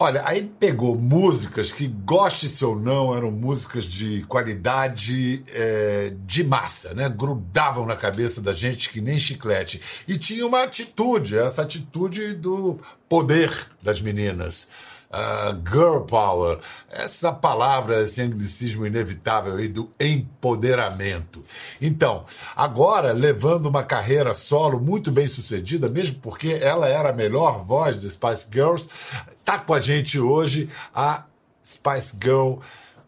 Olha, aí pegou músicas que, goste-se ou não, eram músicas de qualidade é, de massa, né? Grudavam na cabeça da gente que nem chiclete. E tinha uma atitude, essa atitude do poder das meninas. Uh, girl power, essa palavra, esse anglicismo inevitável aí do empoderamento. Então, agora, levando uma carreira solo muito bem sucedida, mesmo porque ela era a melhor voz de Spice Girls, tá com a gente hoje a Spice Girl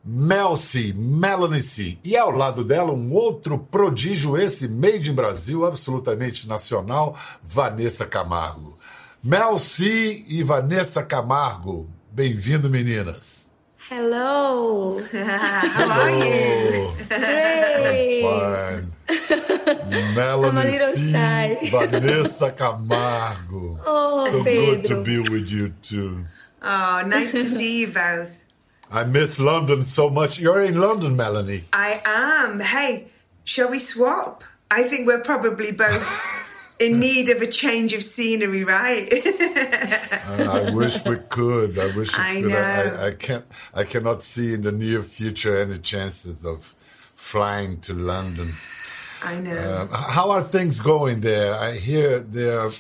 Mel C, Melanie C. E ao lado dela, um outro prodígio, esse made in Brasil, absolutamente nacional, Vanessa Camargo. Mel C e Vanessa Camargo. Bem-vindo, meninas. Hello. How are you? Great. Fine. Melanie I'm a little C, shy. Vanessa Camargo. Oh, so good to be with you too. Oh, nice to see you both. I miss London so much. You're in London, Melanie. I am. Hey, shall we swap? I think we're probably both in need of a change of scenery, right? I wish we could. I wish we I could. I, know. I, I can't. I cannot see in the near future any chances of flying to London. I know. Um, how are things going there? I hear they're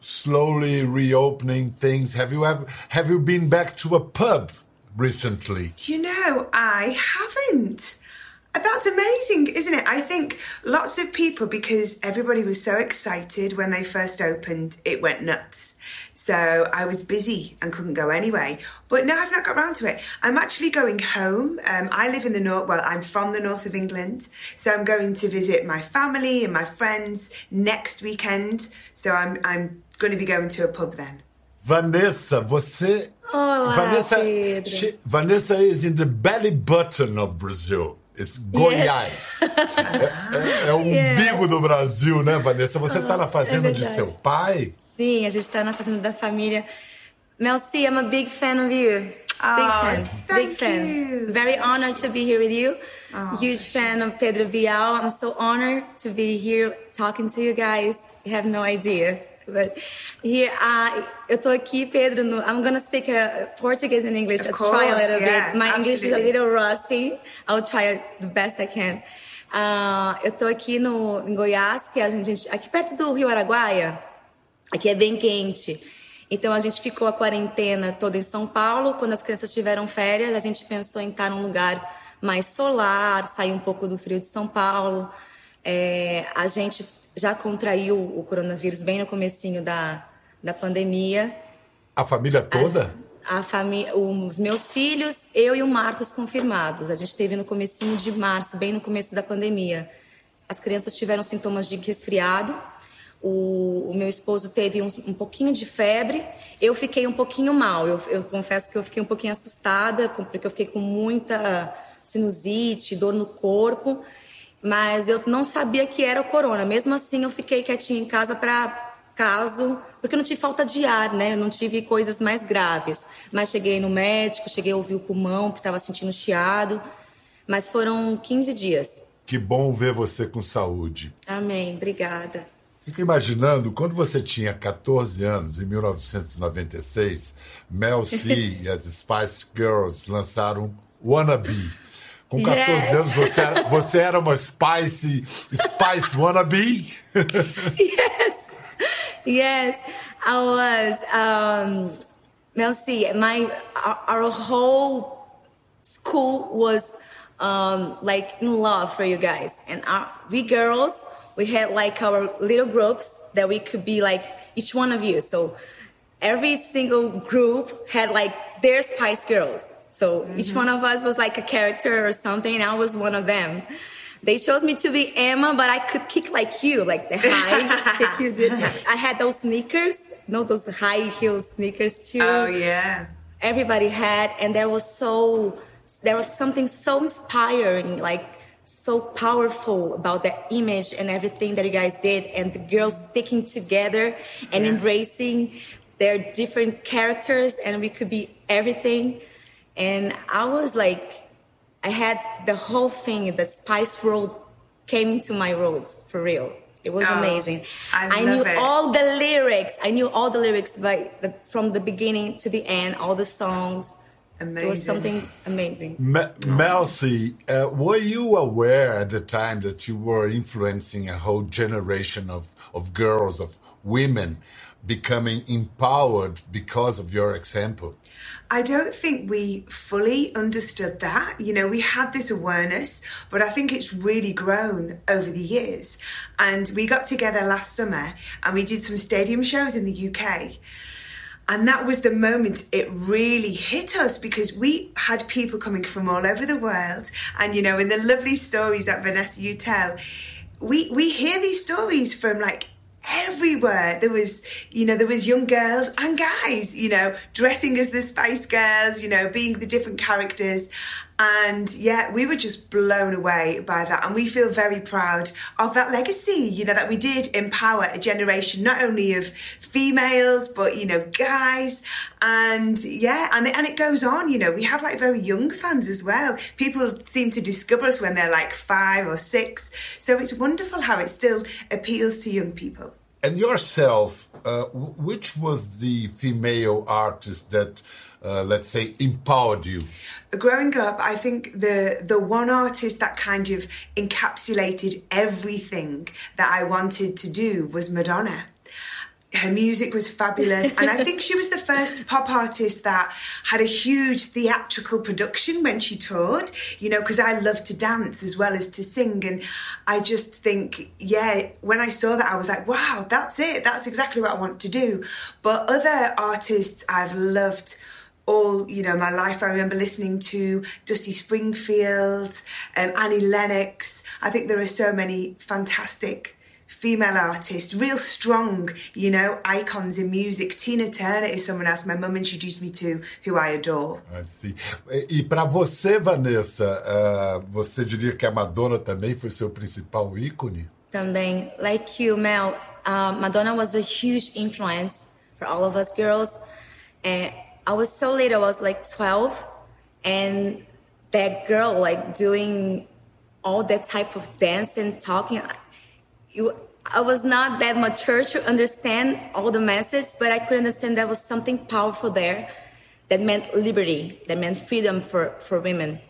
slowly reopening things. Have you ever have you been back to a pub recently? Do you know, I haven't. That's amazing, isn't it? I think lots of people, because everybody was so excited when they first opened, it went nuts. So I was busy and couldn't go anyway. But now I've not got around to it. I'm actually going home. Um, I live in the north, well, I'm from the north of England. So I'm going to visit my family and my friends next weekend. So I'm, I'm going to be going to a pub then. Vanessa, você. Olá, Vanessa, she- Vanessa is in the belly button of Brazil. It's Goiás. É, é- é o umbigo do Brasil, né, Vanessa? Você está na fazenda de verdade. seu pai? Sim, a gente tá na fazenda da família. Mel C, I'm a big fan of you. big Oh, fan. thank big fan. you. Very honored to be here with you. Oh, Huge fan of Pedro Bial. I'm so honored to be here talking to you guys. You have no idea. But here, uh, eu tô aqui, Pedro. No, I'm gonna speak uh, Portuguese and English. Of I'll try a course, little yeah, bit. My English is a absolutely. little rusty. I'll try the best I can. Uh, eu tô aqui no, em Goiás, que a gente, aqui perto do Rio Araguaia. Aqui é bem quente. Então a gente ficou a quarentena toda em São Paulo. Quando as crianças tiveram férias, a gente pensou em estar num lugar mais solar, sair um pouco do frio de São Paulo. É, a gente já contraiu o coronavírus bem no comecinho da, da pandemia. A família toda? A família, os meus filhos, eu e o Marcos confirmados. A gente teve no comecinho de março, bem no começo da pandemia. As crianças tiveram sintomas de resfriado. O, o meu esposo teve um, um pouquinho de febre. Eu fiquei um pouquinho mal. Eu, eu confesso que eu fiquei um pouquinho assustada, porque eu fiquei com muita sinusite, dor no corpo. Mas eu não sabia que era o corona. Mesmo assim, eu fiquei quietinha em casa para caso, porque eu não tive falta de ar, né? Eu não tive coisas mais graves. Mas cheguei no médico, cheguei a ouvir o pulmão, que estava sentindo chiado. Mas foram 15 dias. Que bom ver você com saúde. Amém, obrigada. Fico imaginando, quando você tinha 14 anos, em 1996, Mel C e as Spice Girls lançaram Wannabe. Com 14 Yes. anos, você era, você era uma Spice, Spice Wannabe? yes, yes, I was. Um, now, see, my our, our whole school was um, like in love for you guys, and our, we girls we had like our little groups that we could be like each one of you. So every single group had like their Spice Girls. So each one of us was like a character or something, and I was one of them. They chose me to be Emma, but I could kick like you, like the high kick you did. I had those sneakers, no, those high heel sneakers too Oh, yeah. everybody had and there was so there was something so inspiring like so powerful about the image and everything that you guys did and the girls sticking together and Yeah. embracing their different characters and we could be everything and i was like i had the whole thing the spice world came into my world for real It was Oh, amazing. I knew it. all the lyrics. I knew all the lyrics by the, from the beginning to the end, all the songs. Amazing. It was something amazing. Me- Mel uh, were you aware at the time that you were influencing a whole generation of, of girls, of women becoming empowered because of your example? I don't think we fully understood that. You know, we had this awareness, but I think it's really grown over the years. And we got together last summer and we did some stadium shows in the UK. And that was the moment it really hit us because we had people coming from all over the world. And, you know, in the lovely stories that Vanessa, you tell, we, we hear these stories from like everywhere. There was you know there was young girls and guys you know dressing as the spice girls you know being the different characters. And yeah we were just blown away by that. And we feel very proud of that legacy you know that we did empower a generation not only of females but you know guys. And yeah and, and it goes on you know we have like very young fans as well. People seem to discover us when they're like five or six. So it's wonderful how it still appeals to young people And yourself, uh, which was the female artist that, uh, let's say, empowered you? growing up i think the the one artist that kind of encapsulated everything that i wanted to do was madonna her music was fabulous. And i think she was the first pop artist that had a huge theatrical production when she toured you know because i love to dance as well as to sing. And i just think yeah when i saw that i was like wow that's it. That's exactly what i want to do. But other artists i've loved all you know my life. I remember listening to dusty springfield um, annie lennox. I think there are so many fantastic female artists real strong you know icons in music tina turner is someone else my mum introduced me to who i adore Assim. E, e para você, Vanessa, uh, você diria que a Madonna também foi seu principal ícone? Também, like you, Mel, uh, Madonna was a huge influence for all of us girls. And I was so little, I was like 12, and that girl, like doing all that type of dance and talking, you, I was not that mature to understand all the messages, but I could understand there was something powerful there that meant liberty, that meant freedom for, for women.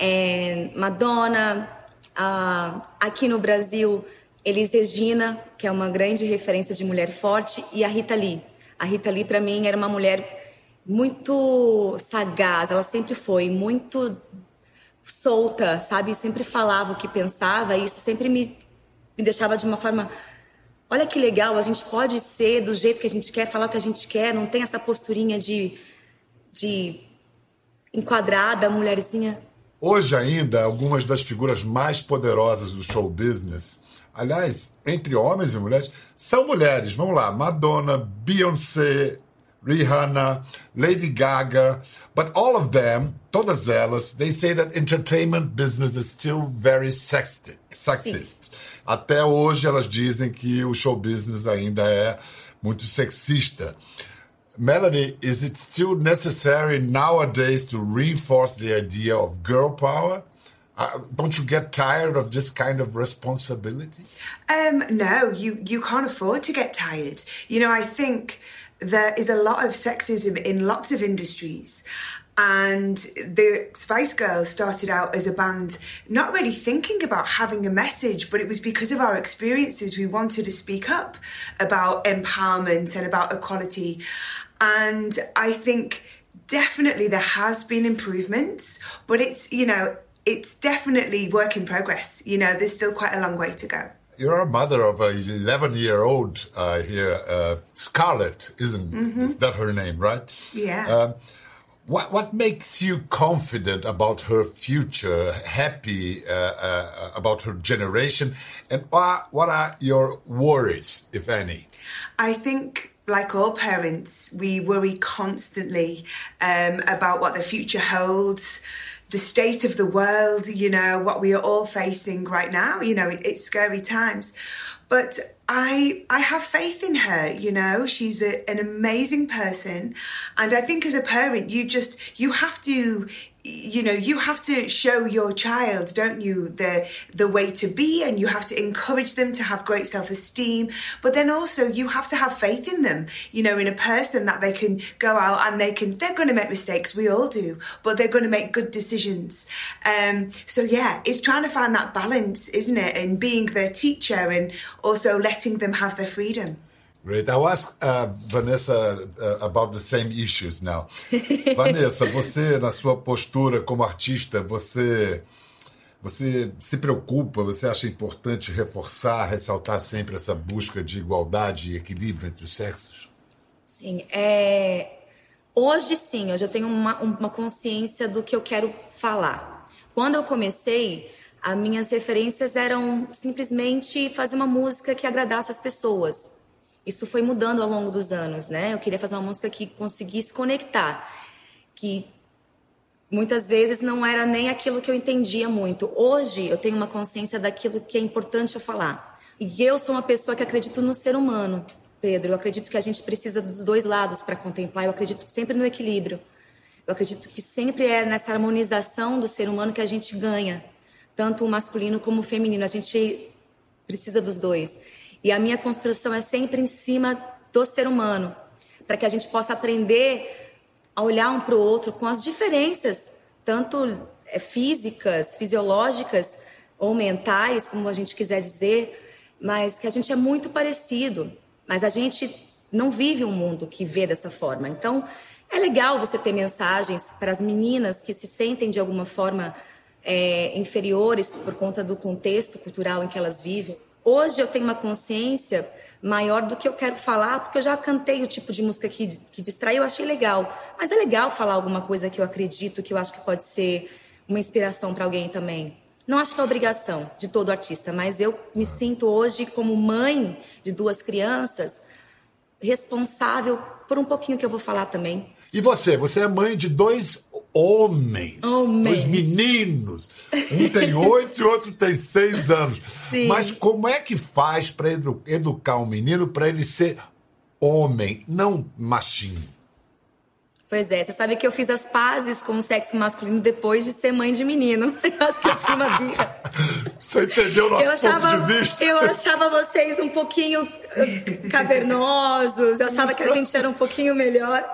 And Madonna, ah, aqui no Brasil, Elis Regina, que é uma grande referência de mulher forte, e a Rita Lee. A Rita Lee, para mim, era uma mulher muito sagaz, ela sempre foi muito solta, sabe? Sempre falava o que pensava, e isso sempre me, me deixava de uma forma. Olha que legal, a gente pode ser do jeito que a gente quer, falar o que a gente quer, não tem essa posturinha de, de enquadrada, mulherzinha. Hoje ainda, algumas das figuras mais poderosas do show business, aliás, entre homens e mulheres, são mulheres. Vamos lá, Madonna, Beyoncé, Rihanna, Lady Gaga, but all of them, todas elas, they say that entertainment business is still very sexist. sexist. Até hoje elas dizem que o show business ainda é muito sexista. Melanie, is it still necessary nowadays to reinforce the idea of girl power? Uh, don't you get tired of this kind of responsibility? Um, no, you you can't afford to get tired. You know, I think there is a lot of sexism in lots of industries. And the Spice Girls started out as a band not really thinking about having a message, but it was because of our experiences we wanted to speak up about empowerment and about equality. And I think definitely there has been improvements, but it's, you know, it's definitely work in progress. You know, there's still quite a long way to go. You're a mother of a 11 year old uh, here, uh, Scarlett, isn't is that her name, right? Yeah. Um, what what makes you confident about her future, happy uh, uh, about her generation, and what what are your worries, if any? I think, like all parents, we worry constantly um, about what the future holds, the state of the world, you know, what we are all facing right now. You know, it, it's scary times. But I I have faith in her, you know. She's a, an amazing person. And I think as a parent, you just you have to you know you have to show your child don't you the the way to be and you have to encourage them to have great self-esteem. But then also you have to have faith in them you know in a person that they can go out and they can they're going to make mistakes we all do but they're going to make good decisions. Um so yeah it's trying to find that balance isn't it in being their teacher and also letting them have their freedom Great. I'll ask uh, Vanessa uh, about the same issues now. Vanessa, você, na sua postura como artista, você, você se preocupa, você acha importante reforçar, ressaltar sempre essa busca de igualdade e equilíbrio entre os sexos? Sim. É... Hoje, sim, hoje eu tenho uma, uma consciência do que eu quero falar. Quando eu comecei, as minhas referências eram simplesmente fazer uma música que agradasse as pessoas isso foi mudando ao longo dos anos, né? Eu queria fazer uma música que conseguisse conectar, que muitas vezes não era nem aquilo que eu entendia muito. Hoje eu tenho uma consciência daquilo que é importante eu falar. E eu sou uma pessoa que acredito no ser humano, Pedro. Eu acredito que a gente precisa dos dois lados para contemplar. Eu acredito sempre no equilíbrio. Eu acredito que sempre é nessa harmonização do ser humano que a gente ganha, tanto o masculino como o feminino. A gente precisa dos dois. E a minha construção é sempre em cima do ser humano, para que a gente possa aprender a olhar um para o outro com as diferenças, tanto é, físicas, fisiológicas ou mentais, como a gente quiser dizer, mas que a gente é muito parecido, mas a gente não vive um mundo que vê dessa forma. Então, é legal você ter mensagens para as meninas que se sentem de alguma forma é, inferiores por conta do contexto cultural em que elas vivem. Hoje eu tenho uma consciência maior do que eu quero falar, porque eu já cantei o tipo de música que, que distrai, eu achei legal. Mas é legal falar alguma coisa que eu acredito, que eu acho que pode ser uma inspiração para alguém também. Não acho que é obrigação de todo artista, mas eu me sinto hoje como mãe de duas crianças, responsável por um pouquinho que eu vou falar também. E você? Você é mãe de dois homens, homens. dois meninos. Um tem oito e outro tem seis anos. Sim. Mas como é que faz para edu educar um menino para ele ser homem, não machinho? Pois é, você sabe que eu fiz as pazes com o sexo masculino depois de ser mãe de menino. Eu acho que eu tinha uma birra. Você entendeu o nosso achava, ponto de vista? Eu achava vocês um pouquinho uh, cavernosos, eu achava que a gente era um pouquinho melhor.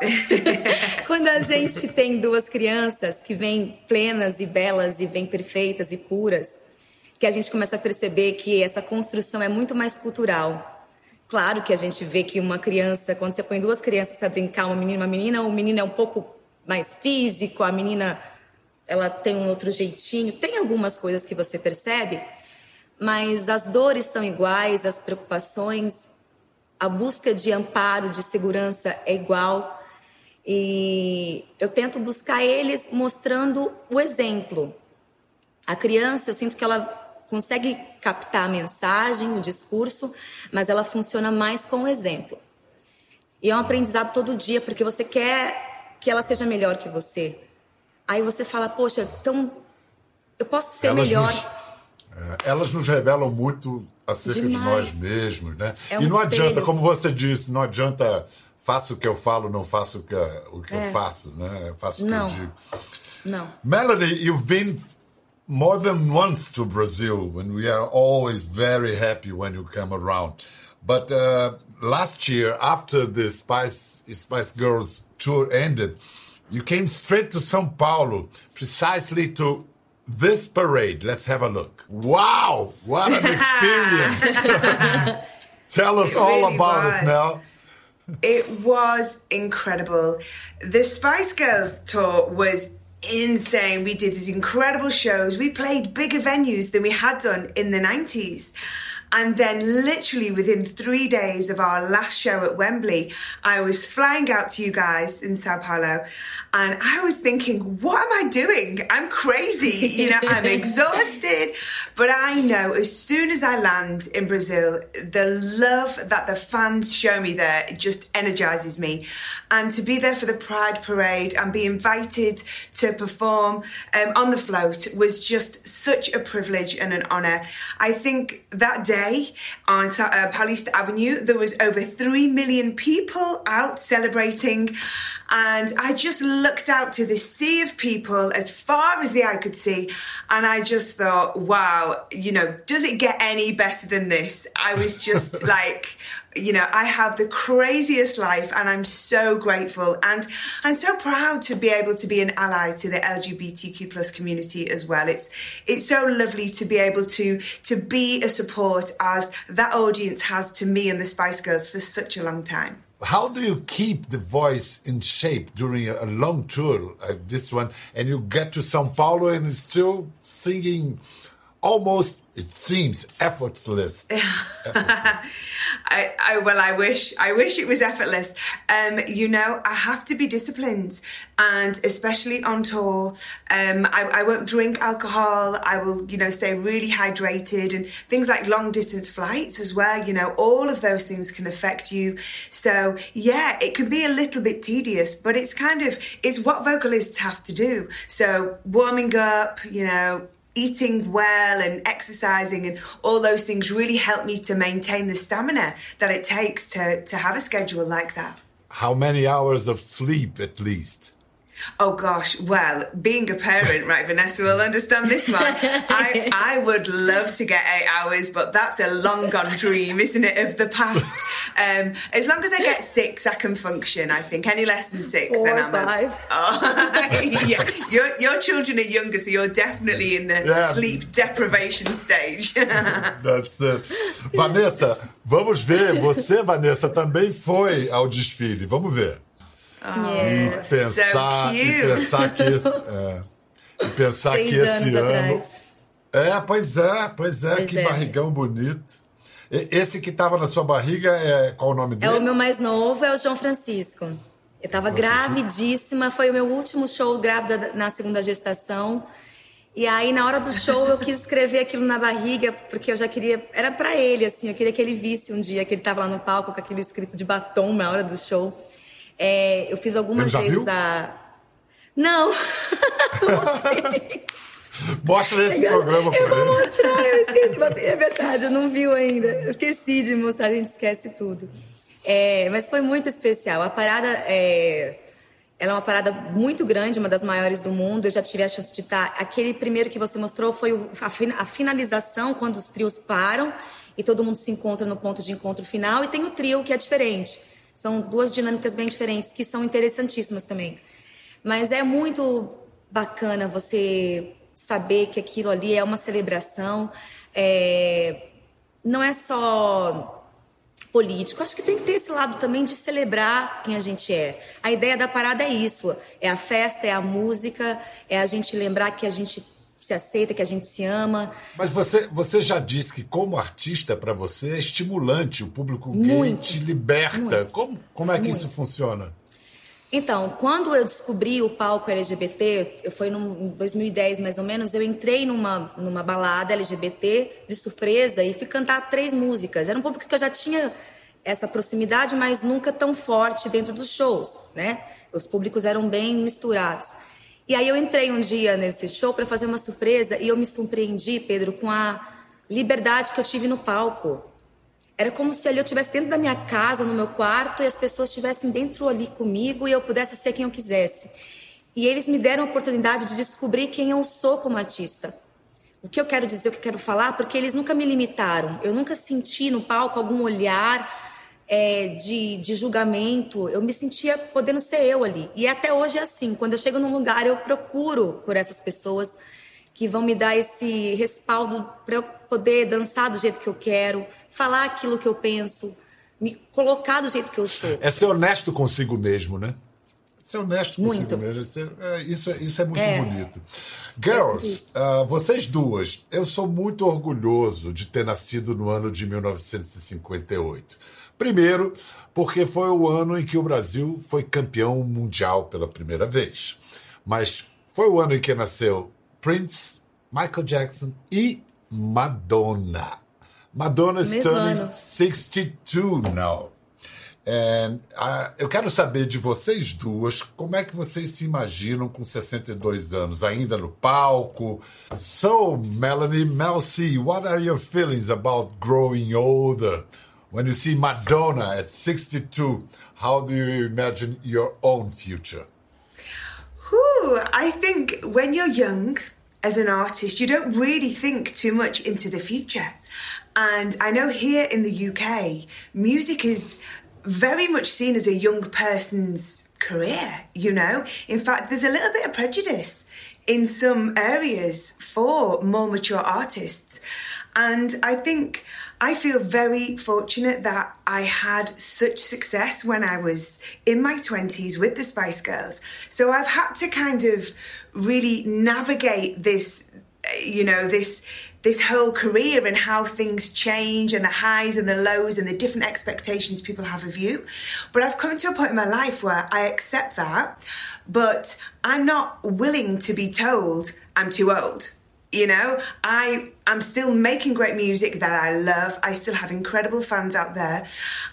Quando a gente tem duas crianças que vêm plenas e belas e vêm perfeitas e puras, que a gente começa a perceber que essa construção é muito mais cultural Claro que a gente vê que uma criança, quando você põe duas crianças para brincar, uma menina e uma menina, o menino é um pouco mais físico, a menina ela tem um outro jeitinho. Tem algumas coisas que você percebe, mas as dores são iguais, as preocupações, a busca de amparo, de segurança é igual. E eu tento buscar eles mostrando o exemplo. A criança, eu sinto que ela consegue captar a mensagem, o discurso, mas ela funciona mais com o exemplo. E é um aprendizado todo dia, porque você quer que ela seja melhor que você. Aí você fala, poxa, então eu posso ser elas melhor. Nos, é, elas nos revelam muito acerca Demais. de nós mesmos, né? É um e não espelho. adianta, como você disse, não adianta faço o que eu falo, não faço o que, o que é. eu faço, né? Eu faço o que não. eu digo. Não. Melanie, you've been more than once to Brazil, and we are always very happy when you come around. But uh, last year, after the Spice Spice Girls tour ended, you came straight to São Paulo, precisely to this parade. Let's have a look. Wow, what an experience! Tell us it all really about was. it, Mel. It was incredible. The Spice Girls tour was insane. We did these incredible shows. We played bigger venues than we had done in the 90s. And then, literally within three days of our last show at Wembley, I was flying out to you guys in Sao Paulo. And I was thinking, what am I doing? I'm crazy. You know, I'm exhausted. But I know as soon as I land in Brazil, the love that the fans show me there just energizes me. And to be there for the Pride Parade and be invited to perform um, on the float was just such a privilege and an honour. I think that day day on uh, Paulista Avenue. There was over 3 million people out celebrating. And I just looked out to this sea of people as far as the eye could see. And I just thought, wow, you know, does it get any better than this? I was just like, you know, I have the craziest life and I'm so grateful and I'm so proud to be able to be an ally to the LGBTQ plus community as well. It's it's so lovely to be able to to be a support as that audience has to me and the Spice Girls for such a long time. How do you keep the voice in shape during a, long tour like this one and you get to Sao Paulo and still singing almost it seems effortless. effortless. I, I, well, I wish, I wish it was effortless. Um, you know, I have to be disciplined, and especially on tour, um, I, I won't drink alcohol. I will, you know, stay really hydrated, and things like long distance flights as well. You know, all of those things can affect you. So yeah, it can be a little bit tedious, but it's kind of it's what vocalists have to do. So warming up, you know eating well and exercising and all those things really help me to maintain the stamina that it takes to, to have a schedule like that. How many hours of sleep at least? Oh gosh, well, being a parent, right, Vanessa will understand this one. I, I would love to get eight hours, but that's a long gone dream, isn't it, of the past? Um, as long as I get six, I can function, I think. Any less than six, Four then I'm five. A, oh, yeah. Your, your children are younger, so you're definitely in the yeah. sleep deprivation stage. that's it. Vanessa, vamos ver. Você, Vanessa, também foi ao desfile. Vamos ver. Oh, e pensar, so e pensar que esse, é, e pensar Seis que esse ano. Atrás. É, pois é, pois é, pois que é. barrigão bonito. Esse que estava na sua barriga é qual o nome dele? É o meu mais novo, é o João Francisco. Eu estava gravidíssima, foi o meu último show grávida na segunda gestação. E aí, na hora do show, eu quis escrever aquilo na barriga, porque eu já queria. Era para ele, assim, eu queria que ele visse um dia que ele estava lá no palco com aquilo escrito de batom na hora do show. É, eu fiz algumas vezes viu? a. Não! Mostra esse programa para ele. Eu vou mostrar, eu esqueci. É verdade, eu não viu ainda. Eu esqueci de mostrar, a gente esquece tudo. É, mas foi muito especial. A parada é, ela é uma parada muito grande, uma das maiores do mundo. Eu já tive a chance de estar. Aquele primeiro que você mostrou foi a finalização, quando os trios param e todo mundo se encontra no ponto de encontro final. E tem o trio, que é diferente são duas dinâmicas bem diferentes que são interessantíssimas também. Mas é muito bacana você saber que aquilo ali é uma celebração. É... Não é só político. Acho que tem que ter esse lado também de celebrar quem a gente é. A ideia da parada é isso: é a festa, é a música, é a gente lembrar que a gente se aceita, que a gente se ama. Mas você, você já disse que, como artista, para você é estimulante, o público gay muito, te liberta. Muito, como, como é que muito. isso funciona? Então, quando eu descobri o palco LGBT, eu foi em 2010 mais ou menos, eu entrei numa, numa balada LGBT de surpresa e fui cantar três músicas. Era um público que eu já tinha essa proximidade, mas nunca tão forte dentro dos shows, né? Os públicos eram bem misturados. E aí eu entrei um dia nesse show para fazer uma surpresa e eu me surpreendi, Pedro, com a liberdade que eu tive no palco. Era como se ali eu estivesse dentro da minha casa, no meu quarto, e as pessoas estivessem dentro ali comigo e eu pudesse ser quem eu quisesse. E eles me deram a oportunidade de descobrir quem eu sou como artista. O que eu quero dizer, o que eu quero falar, porque eles nunca me limitaram. Eu nunca senti no palco algum olhar é, de, de julgamento, eu me sentia podendo ser eu ali. E até hoje é assim. Quando eu chego num lugar, eu procuro por essas pessoas que vão me dar esse respaldo para eu poder dançar do jeito que eu quero, falar aquilo que eu penso, me colocar do jeito que eu sou. É ser honesto consigo mesmo, né? Ser honesto muito. consigo mesmo. É, isso, isso é muito é. bonito. Girls, uh, vocês duas, eu sou muito orgulhoso de ter nascido no ano de 1958. Primeiro, porque foi o ano em que o Brasil foi campeão mundial pela primeira vez. Mas foi o ano em que nasceu Prince, Michael Jackson e Madonna. Madonna is turning 62 now. And, uh, eu quero saber de vocês duas como é que vocês se imaginam com 62 anos, ainda no palco. So, Melanie, Mel C, what are your feelings about growing older? When you see Madonna at 62, how do you imagine your own future? I think when you're young, as an artist, you don't really think too much into the future. And I know here in the UK, music is very much seen as a young person's career, you know? In fact, there's a little bit of prejudice in some areas for more mature artists. And I think I feel very fortunate that I had such success when I was in my 20s with the Spice Girls. So I've had to kind of really navigate this, you know, this this whole career and how things change and the highs and the lows and the different expectations people have of you. But I've come to a point in my life where I accept that, but I'm not willing to be told I'm too old. You know, I I'm still making great music that I love. I still have incredible fans out there.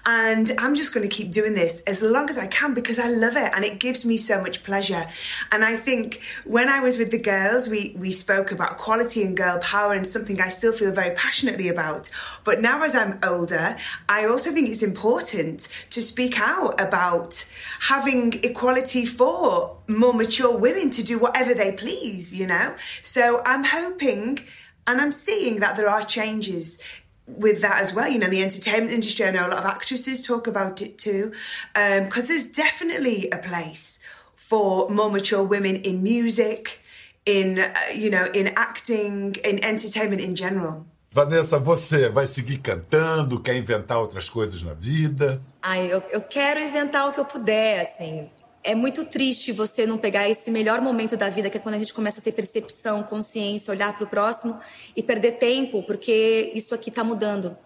And I'm just going to keep doing this as long as I can because I love it and it gives me so much pleasure. And I think when I was with the girls, we, we spoke about equality and girl power and something I still feel very passionately about. But now as I'm older, I also think it's important to speak out about having equality for more mature women to do whatever they please, you know? So I'm hoping and I'm seeing that there are changes with that as well. You know, the entertainment industry, I know a lot of actresses talk about it too, because um, there's definitely a place for more mature women in music, in, uh, you know, in acting, in entertainment in general. Vanessa, você vai seguir cantando, quer inventar outras coisas na vida? Ai, eu, eu quero inventar o que eu puder, assim. É muito triste você não pegar esse melhor momento da vida, que é quando a gente começa a ter percepção, consciência, olhar para o próximo e perder tempo, porque isso aqui está mudando.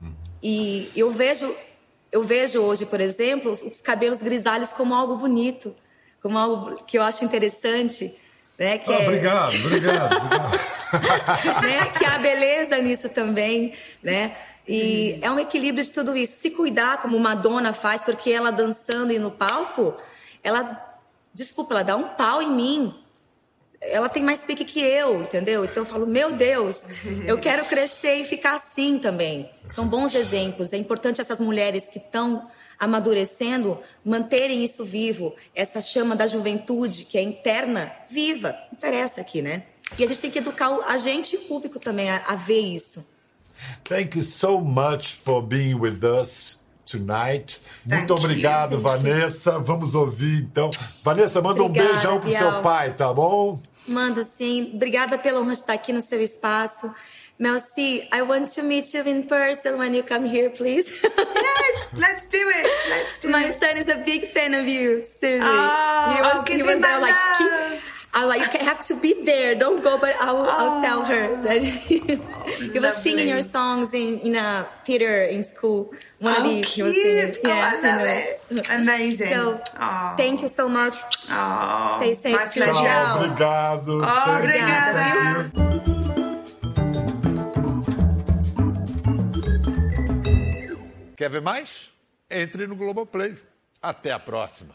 Uhum. E eu vejo, eu vejo hoje, por exemplo, os cabelos grisalhos como algo bonito, como algo que eu acho interessante. Né, que oh, é... Obrigado, obrigado. obrigado. né, que há beleza nisso também, né? E é um equilíbrio de tudo isso. Se cuidar como Madonna faz, porque ela dançando e no palco, ela, desculpa, ela dá um pau em mim. Ela tem mais pique que eu, entendeu? Então eu falo, meu Deus, eu quero crescer e ficar assim também. São bons exemplos. É importante essas mulheres que estão amadurecendo manterem isso vivo, essa chama da juventude que é interna, viva. Interessa aqui, né? E a gente tem que educar a gente e o público também a, a ver isso. Thank you so much for being with us Tonight. Muito obrigado, Vanessa. Vamos ouvir então. Vanessa, manda Obrigada, um beijão pro Biel. seu pai, tá bom? Mando sim. Obrigada pela honra de estar aqui no seu espaço. Melcy, I want to meet you in person when you come here, please. yes, let's do it. Let's do My it. son is a big fan of you. Seriously. Oh, he was, he was there like, I was like, you have to be there. Don't go, but I will, oh. I'll tell her that he was singing your songs in, in a theater in school. One oh, of he was singing. Yeah, oh, I love it. Amazing. So, oh. thank you so much. Oh, Stay safe. My pleasure. Tchau, obrigado. Oh, obrigada. Quer ver mais? Entre no Globoplay. Até a próxima.